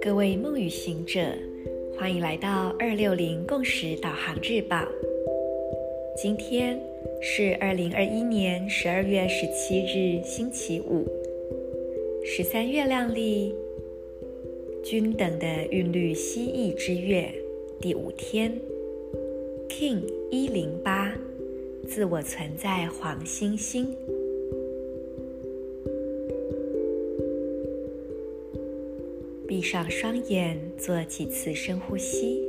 各位梦与行者，欢迎来到二六零共识导航日报。今天是二零二一年十二月十七日，星期五，十三月亮历均等的韵律蜥蜴之月第五天，King 一零八，自我存在黄星星。闭上双眼，做几次深呼吸。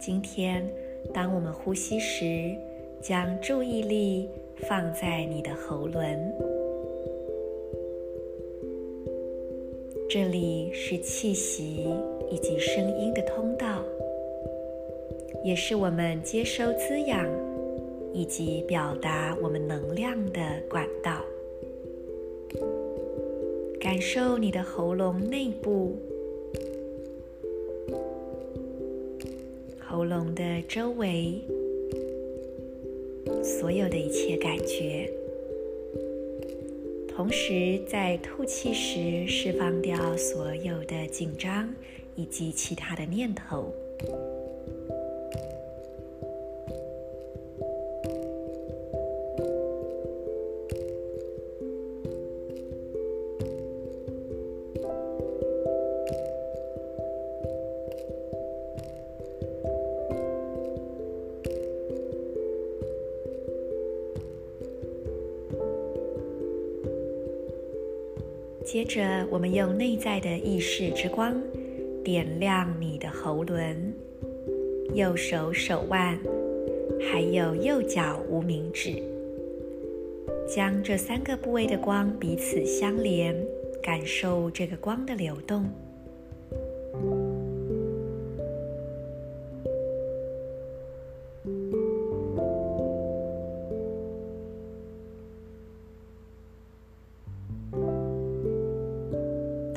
今天，当我们呼吸时，将注意力放在你的喉轮，这里是气息以及声音的通道，也是我们接收滋养以及表达我们能量的管道。感受你的喉咙内部、喉咙的周围，所有的一切感觉。同时，在吐气时释放掉所有的紧张以及其他的念头。接着，我们用内在的意识之光点亮你的喉轮、右手手腕，还有右脚无名指，将这三个部位的光彼此相连，感受这个光的流动。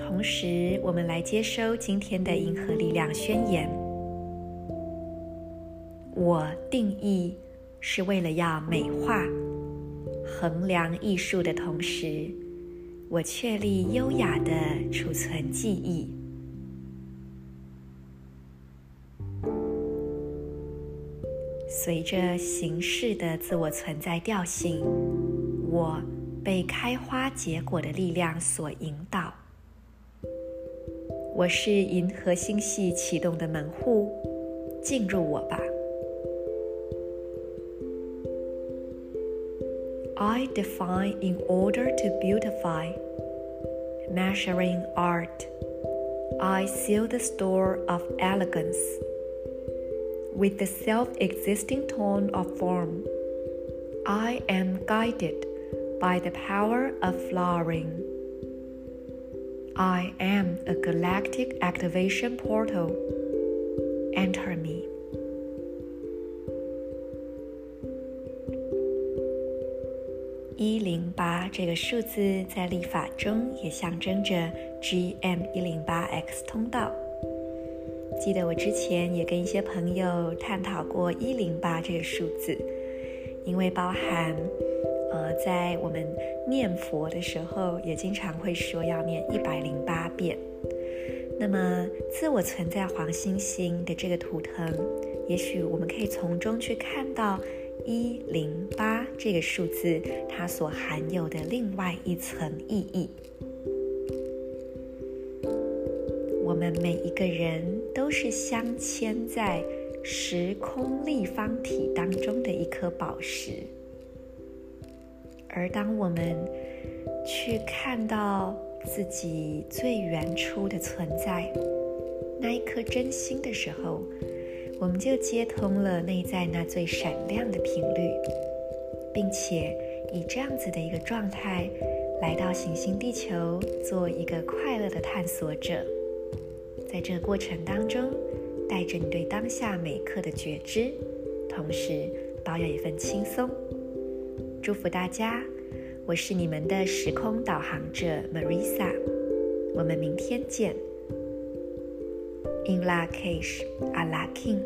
同时，我们来接收今天的银河力量宣言。我定义是为了要美化、衡量艺术的同时，我确立优雅的储存记忆。随着形式的自我存在调性，我被开花结果的力量所引导。我是银河星系启动的门户，进入我吧。I define in order to beautify, measuring art. I seal the store of elegance with the self-existing tone of form. I am guided by the power of flowering. I am a galactic activation portal. Enter me. 一零八这个数字在历法中也象征着 GM 一零八 X 通道。记得我之前也跟一些朋友探讨过一零八这个数字，因为包含。在我们念佛的时候，也经常会说要念一百零八遍。那么，自我存在黄星星的这个图腾，也许我们可以从中去看到一零八这个数字它所含有的另外一层意义。我们每一个人都是镶嵌在时空立方体当中的一颗宝石。而当我们去看到自己最原初的存在，那一颗真心的时候，我们就接通了内在那最闪亮的频率，并且以这样子的一个状态来到行星地球，做一个快乐的探索者。在这个过程当中，带着你对当下每刻的觉知，同时保有一份轻松。祝福大家，我是你们的时空导航者 Marisa，我们明天见。In la kesh, Ala K'in